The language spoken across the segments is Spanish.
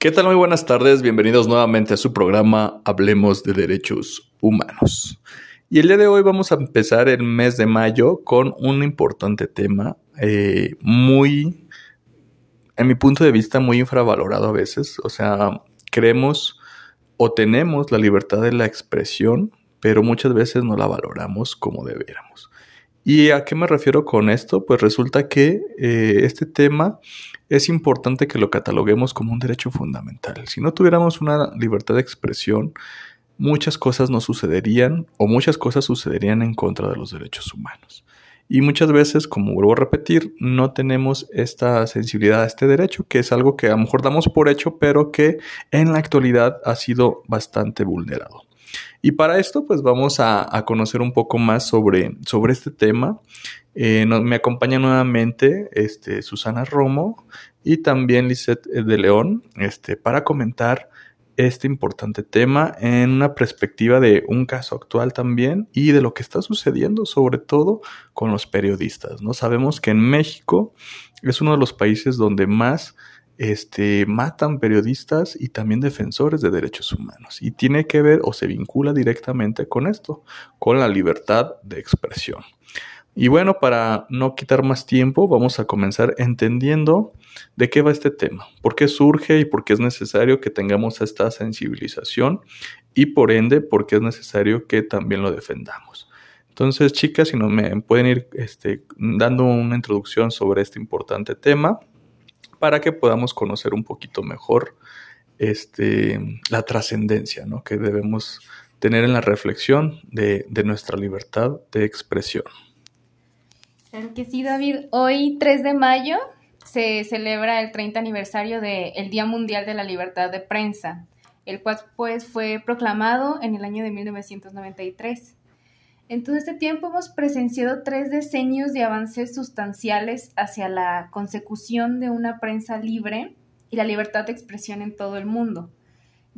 ¿Qué tal? Muy buenas tardes, bienvenidos nuevamente a su programa Hablemos de Derechos Humanos. Y el día de hoy vamos a empezar el mes de mayo con un importante tema eh, muy, en mi punto de vista, muy infravalorado a veces. O sea, creemos o tenemos la libertad de la expresión, pero muchas veces no la valoramos como debiéramos. ¿Y a qué me refiero con esto? Pues resulta que eh, este tema es importante que lo cataloguemos como un derecho fundamental. Si no tuviéramos una libertad de expresión, muchas cosas no sucederían o muchas cosas sucederían en contra de los derechos humanos. Y muchas veces, como vuelvo a repetir, no tenemos esta sensibilidad a este derecho, que es algo que a lo mejor damos por hecho, pero que en la actualidad ha sido bastante vulnerado. Y para esto, pues vamos a, conocer un poco más sobre, sobre este tema. Eh, me acompaña nuevamente este, Susana Romo y también Lisette de León este, para comentar este importante tema en una perspectiva de un caso actual también y de lo que está sucediendo sobre todo con los periodistas. ¿no? Sabemos que en México es uno de los países donde más este, matan periodistas y también defensores de derechos humanos. Y tiene que ver o se vincula directamente con esto, con la libertad de expresión. Y bueno, para no quitar más tiempo, vamos a comenzar entendiendo de qué va este tema, por qué surge y por qué es necesario que tengamos esta sensibilización y por ende por qué es necesario que también lo defendamos. Entonces, chicas, si no me pueden ir este, dando una introducción sobre este importante tema para que podamos conocer un poquito mejor este, la trascendencia ¿no? que debemos tener en la reflexión de, nuestra libertad de expresión. Claro sí, David. Hoy, 3 de mayo, se celebra el 30 aniversario del Día Mundial de la Libertad de Prensa, el cual pues, fue proclamado en el año de 1993. En todo este tiempo hemos presenciado tres decenios de avances sustanciales hacia la consecución de una prensa libre y la libertad de expresión en todo el mundo,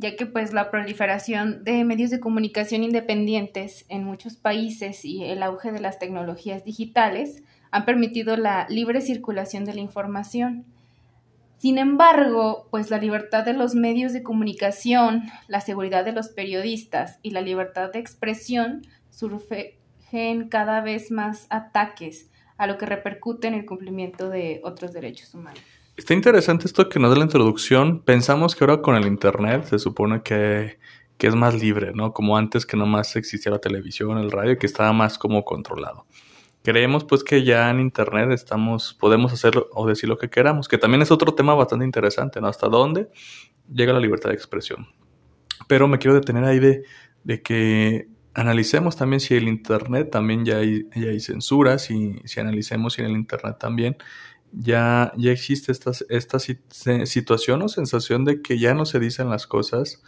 ya que pues la proliferación de medios de comunicación independientes en muchos países y el auge de las tecnologías digitales han permitido la libre circulación de la información. Sin embargo, pues la libertad de los medios de comunicación, la seguridad de los periodistas y la libertad de expresión surgen cada vez más ataques a lo que repercute en el cumplimiento de otros derechos humanos. Está interesante esto que nos da la introducción. Pensamos que ahora con el Internet se supone que, que es más libre, ¿no? Como antes que nomás existía la televisión, el radio, que estaba más como controlado. Creemos pues que ya en Internet estamos, podemos hacer o decir lo que queramos, que también es otro tema bastante interesante, ¿no? Hasta dónde llega la libertad de expresión. Pero me quiero detener ahí de, de que analicemos también si el Internet también ya hay, ya hay censura, si, si analicemos si en el Internet también ya, ya existe esta, esta situación o sensación de que ya no se dicen las cosas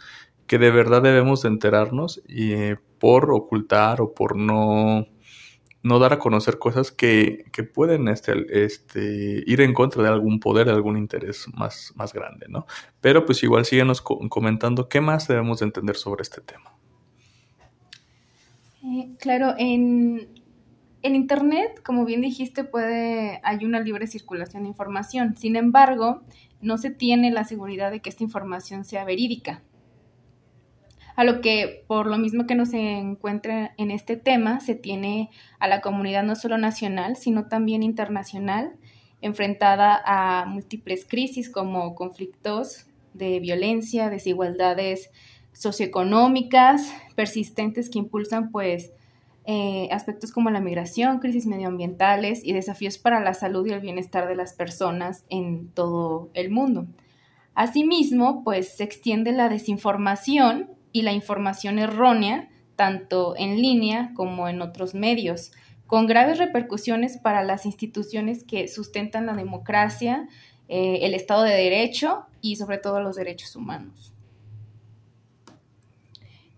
que de verdad debemos de enterarnos y por ocultar o por no, no dar a conocer cosas que, que pueden este, este, ir en contra de algún poder, de algún interés más, más grande, ¿no? Pero pues igual síguenos comentando qué más debemos de entender sobre este tema. Eh, claro, en, Internet, como bien dijiste, puede, hay una libre circulación de información. Sin embargo, no se tiene la seguridad de que esta información sea verídica. A lo que, por lo mismo que no se encuentra en este tema, se tiene a la comunidad no solo nacional, sino también internacional, enfrentada a múltiples crisis como conflictos de violencia, desigualdades socioeconómicas persistentes que impulsan pues eh, aspectos como la migración, crisis medioambientales y desafíos para la salud y el bienestar de las personas en todo el mundo. Asimismo, pues se extiende la desinformación y la información errónea, tanto en línea como en otros medios, con graves repercusiones para las instituciones que sustentan la democracia, eh, el Estado de Derecho y sobre todo los derechos humanos.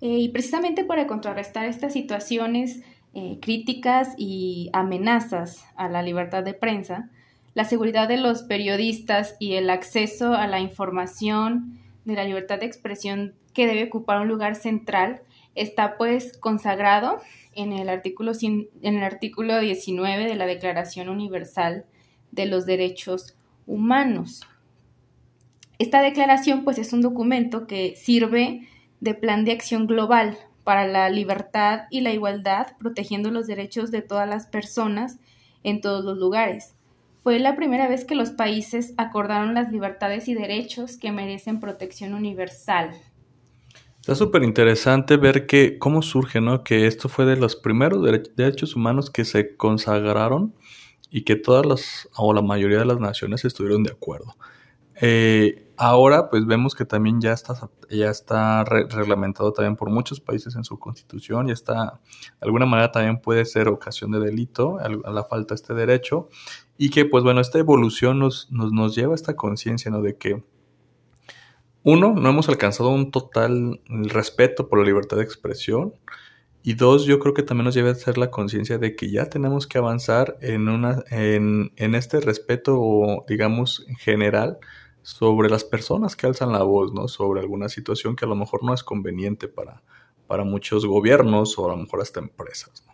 Eh, y precisamente para contrarrestar estas situaciones eh, críticas y amenazas a la libertad de prensa, la seguridad de los periodistas y el acceso a la información de la libertad de expresión que debe ocupar un lugar central está pues consagrado en el artículo, en el artículo 19 de la Declaración Universal de los Derechos Humanos. Esta declaración pues es un documento que sirve de plan de acción global para la libertad y la igualdad, protegiendo los derechos de todas las personas en todos los lugares. Fue la primera vez que los países acordaron las libertades y derechos que merecen protección universal. Está súper interesante ver que cómo surge, ¿no? Que esto fue de los primeros derechos humanos que se consagraron y que todas las, o la mayoría de las naciones estuvieron de acuerdo. Eh, ahora, pues vemos que también ya está, ya está reglamentado también por muchos países en su constitución y está, de alguna manera también puede ser ocasión de delito a la falta de este derecho y que, pues bueno, esta evolución nos, nos, nos lleva a esta conciencia, ¿no? De que uno, no hemos alcanzado un total respeto por la libertad de expresión. Y dos, yo creo que también nos lleva a ser la conciencia de que ya tenemos que avanzar en, una, en, en este respeto, digamos, en general, sobre las personas que alzan la voz, ¿no? Sobre alguna situación que a lo mejor no es conveniente para, para muchos gobiernos o a lo mejor hasta empresas.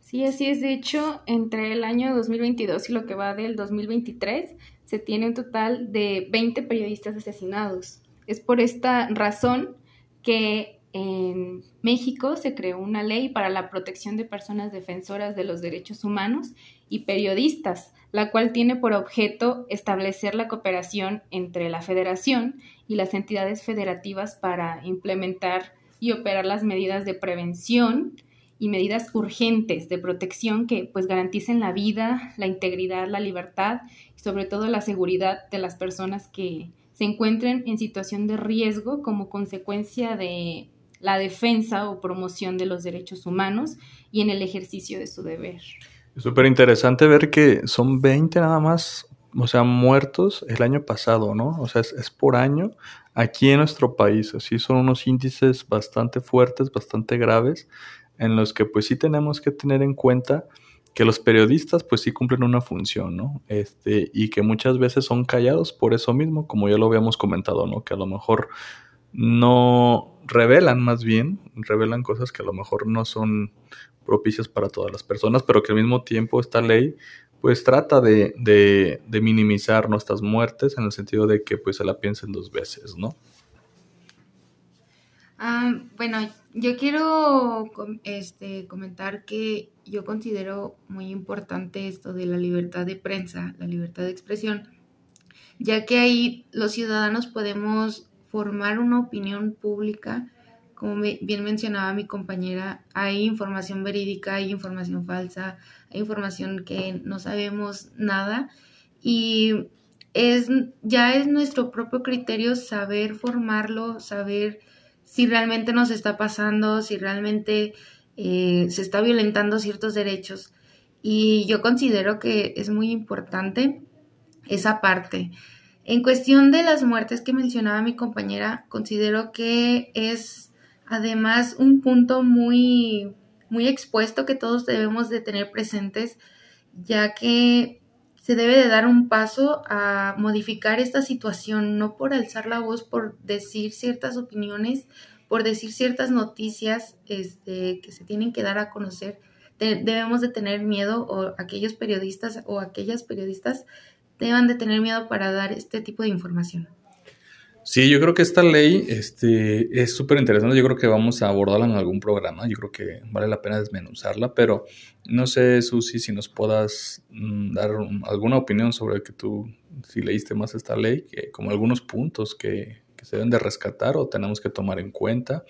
Sí, así es. De hecho, entre el año 2022 y lo que va del 2023, se tiene un total de 20 periodistas asesinados. Es por esta razón que en México se creó una ley para la protección de personas defensoras de los derechos humanos y periodistas, la cual tiene por objeto establecer la cooperación entre la federación y las entidades federativas para implementar y operar las medidas de prevención y medidas urgentes de protección que pues garanticen la vida, la integridad, la libertad y sobre todo la seguridad de las personas que se encuentren en situación de riesgo como consecuencia de la defensa o promoción de los derechos humanos y en el ejercicio de su deber. Súper interesante ver que son 20 nada más, o sea, muertos el año pasado, ¿no? O sea, es, es por año aquí en nuestro país. Así son unos índices bastante fuertes, bastante graves en los que pues sí tenemos que tener en cuenta que los periodistas pues sí cumplen una función, ¿no? Este, y que muchas veces son callados por eso mismo, como ya lo habíamos comentado, ¿no? Que a lo mejor no revelan más bien, revelan cosas que a lo mejor no son propicias para todas las personas, pero que al mismo tiempo esta ley pues trata de, de, de minimizar nuestras muertes en el sentido de que pues se la piensen dos veces, ¿no? Ah, bueno, yo quiero este, comentar que yo considero muy importante esto de la libertad de prensa, la libertad de expresión, ya que ahí los ciudadanos podemos formar una opinión pública. Como bien mencionaba mi compañera, hay información verídica, hay información falsa, hay información que no sabemos nada y es ya es nuestro propio criterio saber formarlo, saber si realmente nos está pasando, si realmente eh, se está violentando ciertos derechos. Y yo considero que es muy importante esa parte. En cuestión de las muertes que mencionaba mi compañera, considero que es además un punto muy, muy expuesto que todos debemos de tener presentes, ya que se debe de dar un paso a modificar esta situación, no por alzar la voz, por decir ciertas opiniones, por decir ciertas noticias este, que se tienen que dar a conocer. debemos de tener miedo, o aquellos periodistas o aquellas periodistas deban de tener miedo para dar este tipo de información. Sí, yo creo que esta ley este, es súper interesante. Yo creo que vamos a abordarla en algún programa. Yo creo que vale la pena desmenuzarla, pero no sé, Susi, si nos puedas mm, dar alguna opinión sobre que tú, si leíste más esta ley, que, como algunos puntos que, se deben de rescatar o tenemos que tomar en cuenta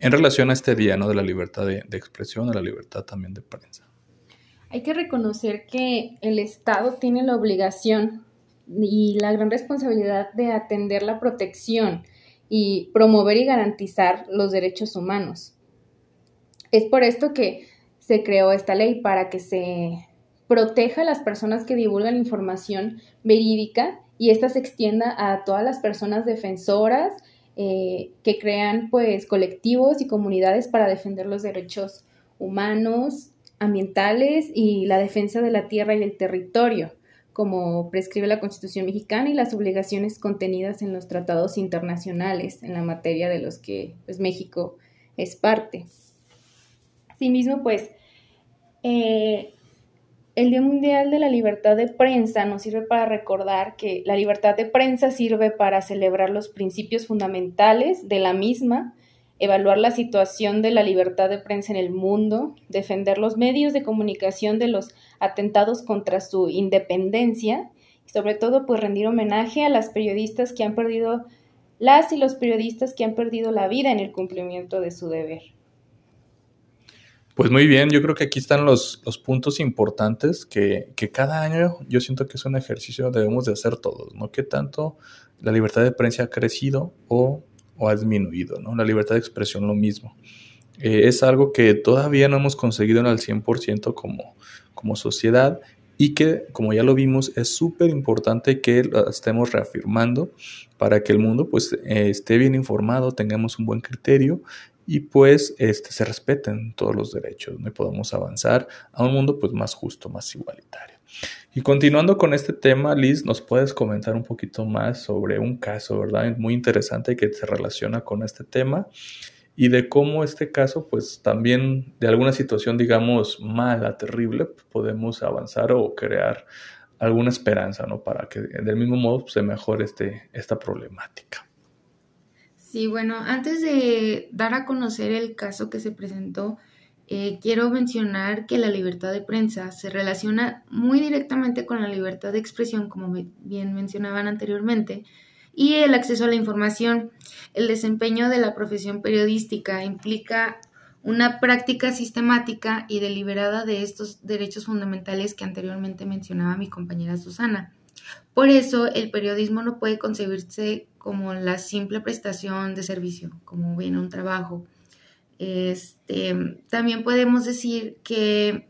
en relación a este día ¿no? de la libertad de, de expresión, de la libertad también de prensa. Hay que reconocer que el Estado tiene la obligación y la gran responsabilidad de atender la protección y promover y garantizar los derechos humanos. Es por esto que se creó esta ley para que se proteja a las personas que divulgan información verídica y esta se extienda a todas las personas defensoras eh, que crean pues colectivos y comunidades para defender los derechos humanos, ambientales y la defensa de la tierra y el territorio como prescribe la Constitución mexicana y las obligaciones contenidas en los tratados internacionales en la materia de los que pues, México es parte. Asimismo, pues, eh, el Día Mundial de la Libertad de Prensa nos sirve para recordar que la libertad de prensa sirve para celebrar los principios fundamentales de la misma, evaluar la situación de la libertad de prensa en el mundo, defender los medios de comunicación de los atentados contra su independencia y sobre todo pues rendir homenaje a las periodistas que han perdido las y los periodistas que han perdido la vida en el cumplimiento de su deber. Pues muy bien, yo creo que aquí están los, los puntos importantes que, que, cada año yo siento que es un ejercicio que debemos de hacer todos, ¿no? ¿Qué tanto la libertad de prensa ha crecido o, o ha disminuido, ¿no? La libertad de expresión lo mismo. Eh, es algo que todavía no hemos conseguido en al 100% como, como sociedad y que, como ya lo vimos, es súper importante que estemos reafirmando para que el mundo pues eh, esté bien informado, tengamos un buen criterio y pues este, se respeten todos los derechos ¿no? y podamos avanzar a un mundo pues más justo, más igualitario. Y continuando con este tema, Liz, ¿nos puedes comentar un poquito más sobre un caso, verdad? Muy interesante que se relaciona con este tema y de cómo este caso, pues también de alguna situación, digamos, mala, terrible, podemos avanzar o crear alguna esperanza, ¿no? Para que del mismo modo se mejore este, esta problemática. Sí, bueno, antes de dar a conocer el caso que se presentó, eh, quiero mencionar que la libertad de prensa se relaciona muy directamente con la libertad de expresión, como bien mencionaban anteriormente, y el acceso a la información. El desempeño de la profesión periodística implica una práctica sistemática y deliberada de estos derechos fundamentales que anteriormente mencionaba mi compañera Susana. Por eso, el periodismo no puede concebirse como la simple prestación de servicio, como bien un trabajo. Este, también podemos decir que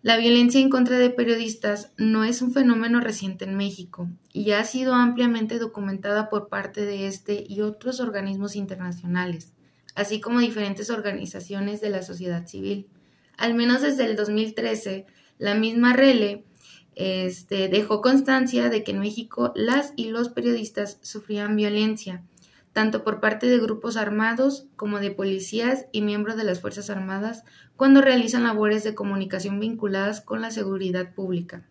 la violencia en contra de periodistas no es un fenómeno reciente en México y ha sido ampliamente documentada por parte de este y otros organismos internacionales, así como diferentes organizaciones de la sociedad civil. Al menos desde el 2013, la misma RELE este, dejó constancia de que en México las y los periodistas sufrían violencia, tanto por parte de grupos armados como de policías y miembros de las Fuerzas Armadas cuando realizan labores de comunicación vinculadas con la seguridad pública.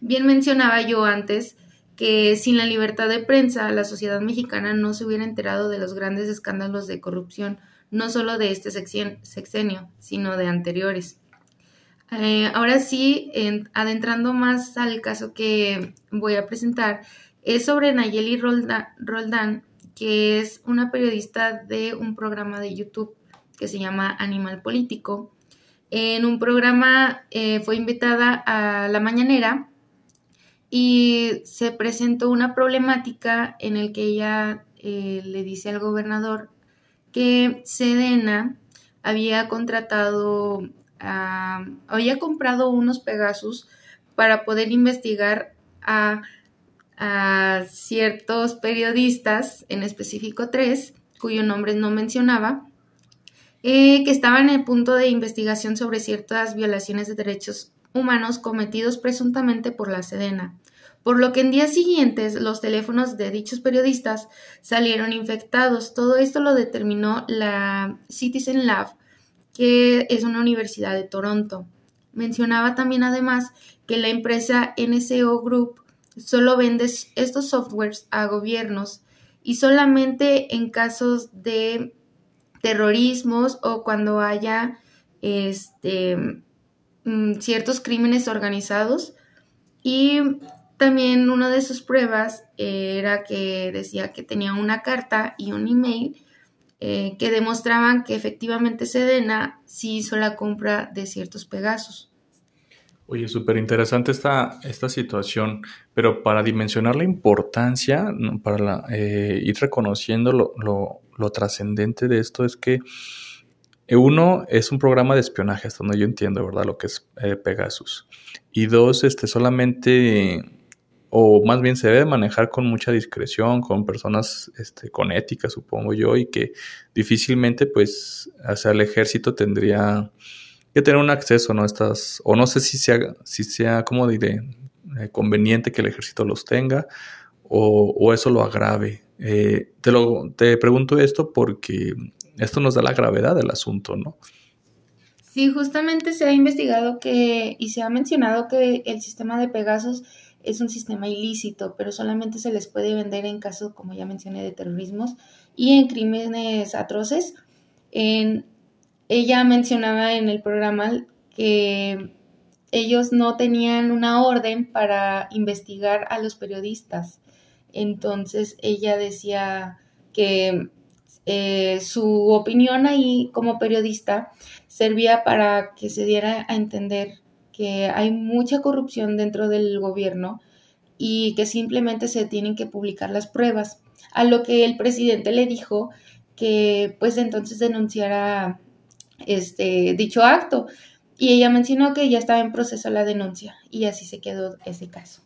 Bien mencionaba yo antes que sin la libertad de prensa la sociedad mexicana no se hubiera enterado de los grandes escándalos de corrupción, no solo de este sexenio, sino de anteriores. Eh, ahora sí, adentrando más al caso que voy a presentar, es sobre Nayeli Roldán, que es una periodista de un programa de YouTube que se llama Animal Político. En un programa eh, fue invitada a la mañanera y se presentó una problemática en el que ella eh, le dice al gobernador que Sedena había contratado había comprado unos Pegasus para poder investigar a, ciertos periodistas, en específico tres, cuyo nombre no mencionaba, eh, que estaban en el punto de investigación sobre ciertas violaciones de derechos humanos cometidos presuntamente por la Sedena, por lo que en días siguientes los teléfonos de dichos periodistas salieron infectados. Todo esto lo determinó la Citizen Lab, que es una universidad de Toronto. Mencionaba también además que la empresa NSO Group solo vende estos softwares a gobiernos y solamente en casos de terrorismos o cuando haya este, mm, ciertos crímenes organizados. Y también una de sus pruebas era que decía que tenía una carta y un email eh, que demostraban que efectivamente Sedena sí hizo la compra de ciertos Pegasos. Oye, súper interesante esta, esta situación, pero para dimensionar la importancia, para eh, ir reconociendo lo, trascendente de esto es que eh, uno es un programa de espionaje, hasta donde yo entiendo, ¿verdad? Lo que es Pegasus. Y dos, este, solamente o más bien se debe manejar con mucha discreción, con personas este, con ética, supongo yo, y que difícilmente, pues, hacia el ejército tendría que tener un acceso, ¿no? Estas, o no sé si sea, si sea, ¿cómo diré? Eh, conveniente que el ejército los tenga, o, eso lo agrave. Eh, te, lo, te pregunto esto porque esto nos da la gravedad del asunto, ¿no? Sí, justamente se ha investigado que y se ha mencionado que el sistema de Pegasus es un sistema ilícito, pero solamente se les puede vender en caso, como ya mencioné, de terrorismos y en crímenes atroces. En, ella mencionaba en el programa que ellos no tenían una orden para investigar a los periodistas. Entonces ella decía que eh, su opinión ahí como periodista servía para que se diera a entender que hay mucha corrupción dentro del gobierno y que simplemente se tienen que publicar las pruebas. A lo que el presidente le dijo que pues entonces denunciara este dicho acto y ella mencionó que ya estaba en proceso la denuncia y así se quedó ese caso.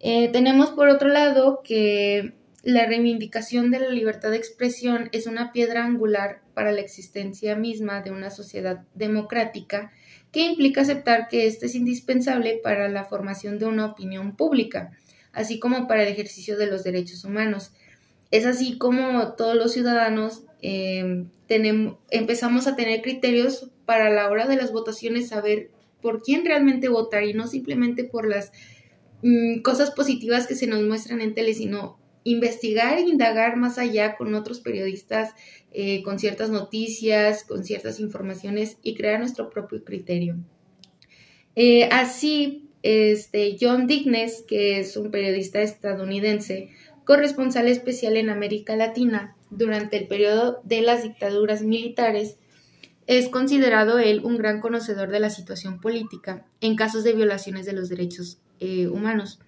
Eh, tenemos por otro lado que la reivindicación de la libertad de expresión es una piedra angular para la existencia misma de una sociedad democrática que implica aceptar que ésta es indispensable para la formación de una opinión pública, así como para el ejercicio de los derechos humanos. Es así como todos los ciudadanos eh, empezamos a tener criterios para la hora de las votaciones saber por quién realmente votar y no simplemente por las mm, cosas positivas que se nos muestran en tele, sino investigar e indagar más allá con otros periodistas, eh, con ciertas noticias, con ciertas informaciones y crear nuestro propio criterio. Eh, así, este, John Dignes, que es un periodista estadounidense, corresponsal especial en América Latina durante el periodo de las dictaduras militares, es considerado él un gran conocedor de la situación política en casos de violaciones de los derechos eh, humanos.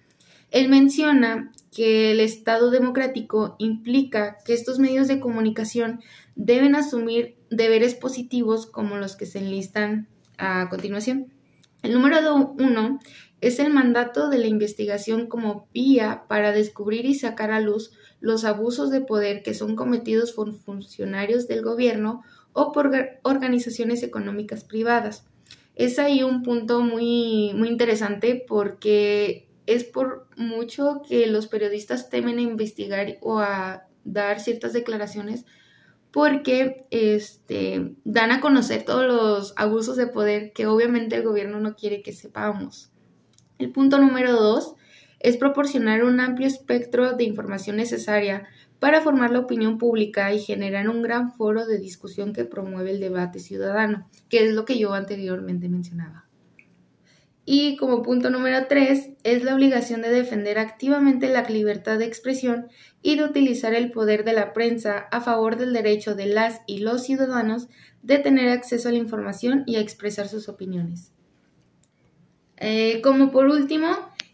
Él menciona que el Estado democrático implica que estos medios de comunicación deben asumir deberes positivos como los que se enlistan a continuación. El número uno es el mandato de la investigación como vía para descubrir y sacar a luz los abusos de poder que son cometidos por funcionarios del gobierno o por organizaciones económicas privadas. Es ahí un punto muy, muy interesante porque es por mucho que los periodistas temen a investigar o a dar ciertas declaraciones porque este, dan a conocer todos los abusos de poder que obviamente el gobierno no quiere que sepamos. El punto número dos es proporcionar un amplio espectro de información necesaria para formar la opinión pública y generar un gran foro de discusión que promueve el debate ciudadano, que es lo que yo anteriormente mencionaba. Y como punto número tres, es la obligación de defender activamente la libertad de expresión y de utilizar el poder de la prensa a favor del derecho de las y los ciudadanos de tener acceso a la información y a expresar sus opiniones. Eh, como por último,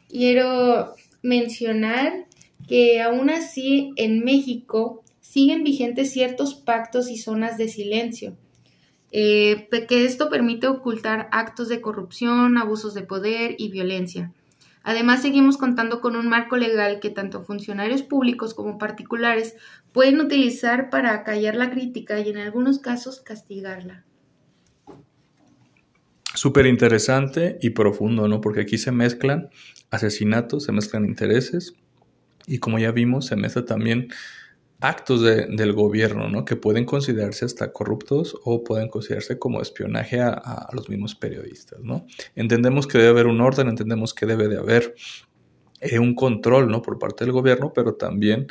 quiero mencionar que aún así en México siguen vigentes ciertos pactos y zonas de silencio, eh, que esto permite ocultar actos de corrupción, abusos de poder y violencia. Además, seguimos contando con un marco legal que tanto funcionarios públicos como particulares pueden utilizar para acallar la crítica y en algunos casos castigarla. Súper interesante y profundo, ¿no? Porque aquí se mezclan asesinatos, se mezclan intereses, y como ya vimos, se mezcla también actos del gobierno, ¿no? Que pueden considerarse hasta corruptos o pueden considerarse como espionaje a, los mismos periodistas, ¿no? Entendemos que debe haber un orden, entendemos que debe de haber eh, un control, ¿no? Por parte del gobierno, pero también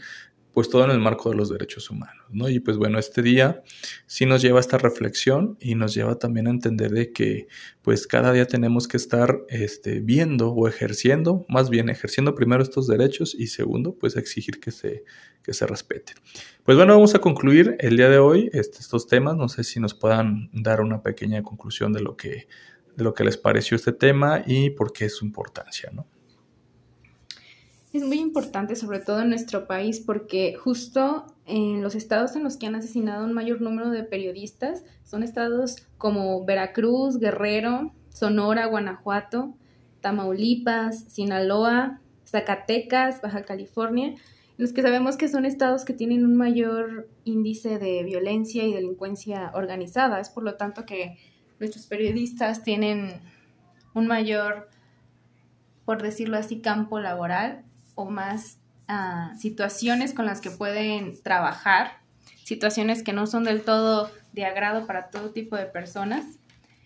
pues todo en el marco de los derechos humanos, ¿no? Y pues bueno, este día sí nos lleva a esta reflexión y nos lleva también a entender de que pues cada día tenemos que estar este, viendo o ejerciendo, más bien ejerciendo primero estos derechos y segundo, pues exigir que se, que se respeten. Pues bueno, vamos a concluir el día de hoy este, estos temas, no sé si nos puedan dar una pequeña conclusión de lo que, de lo que les pareció este tema y por qué es su importancia, ¿no? Es muy importante, sobre todo en nuestro país, porque justo en los estados en los que han asesinado un mayor número de periodistas son estados como Veracruz, Guerrero, Sonora, Guanajuato, Tamaulipas, Sinaloa, Zacatecas, Baja California, los que sabemos que son estados que tienen un mayor índice de violencia y delincuencia organizada. Es por lo tanto que nuestros periodistas tienen un mayor, por decirlo así, campo laboral o más ah, situaciones con las que pueden trabajar, situaciones que no son del todo de agrado para todo tipo de personas.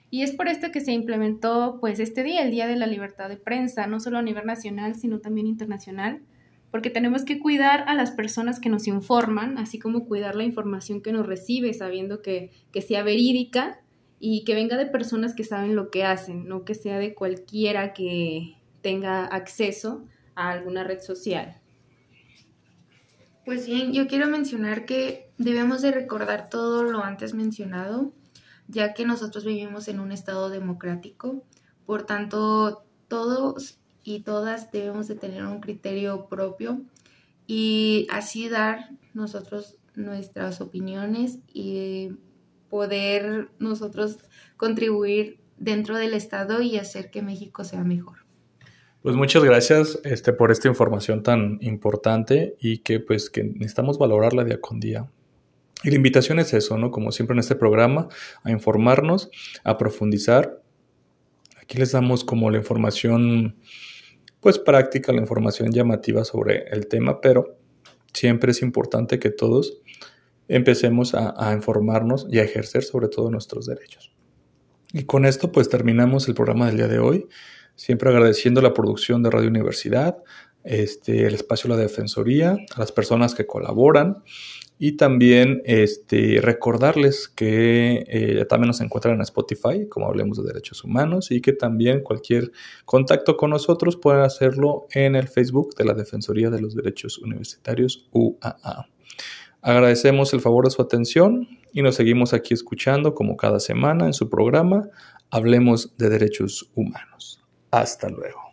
Y es por esto que se implementó pues este día, el Día de la Libertad de Prensa, no solo a nivel nacional, sino también internacional, porque tenemos que cuidar a las personas que nos informan, así como cuidar la información que nos recibe, sabiendo que, que sea verídica y que venga de personas que saben lo que hacen, no que sea de cualquiera que tenga acceso a alguna red social. Pues bien, yo quiero mencionar que debemos de recordar todo lo antes mencionado, ya que nosotros vivimos en un estado democrático, por tanto todos y todas debemos de tener un criterio propio y así dar nosotros nuestras opiniones y poder nosotros contribuir dentro del estado y hacer que México sea mejor. Pues muchas gracias este, por esta información tan importante y que pues que necesitamos valorarla día con día. Y la invitación es eso, ¿no? Como siempre en este programa, a informarnos, a profundizar. Aquí les damos como la información pues práctica, la información llamativa sobre el tema, pero siempre es importante que todos empecemos a, a informarnos y a ejercer sobre todo nuestros derechos. Y con esto pues terminamos el programa del día de hoy siempre agradeciendo la producción de Radio Universidad, este, el espacio de la Defensoría, a las personas que colaboran y también este, recordarles que eh, también nos encuentran en Spotify, como hablemos de derechos humanos, y que también cualquier contacto con nosotros pueden hacerlo en el Facebook de la Defensoría de los Derechos Universitarios UAA. Agradecemos el favor de su atención y nos seguimos aquí escuchando como cada semana en su programa Hablemos de Derechos Humanos. Hasta luego.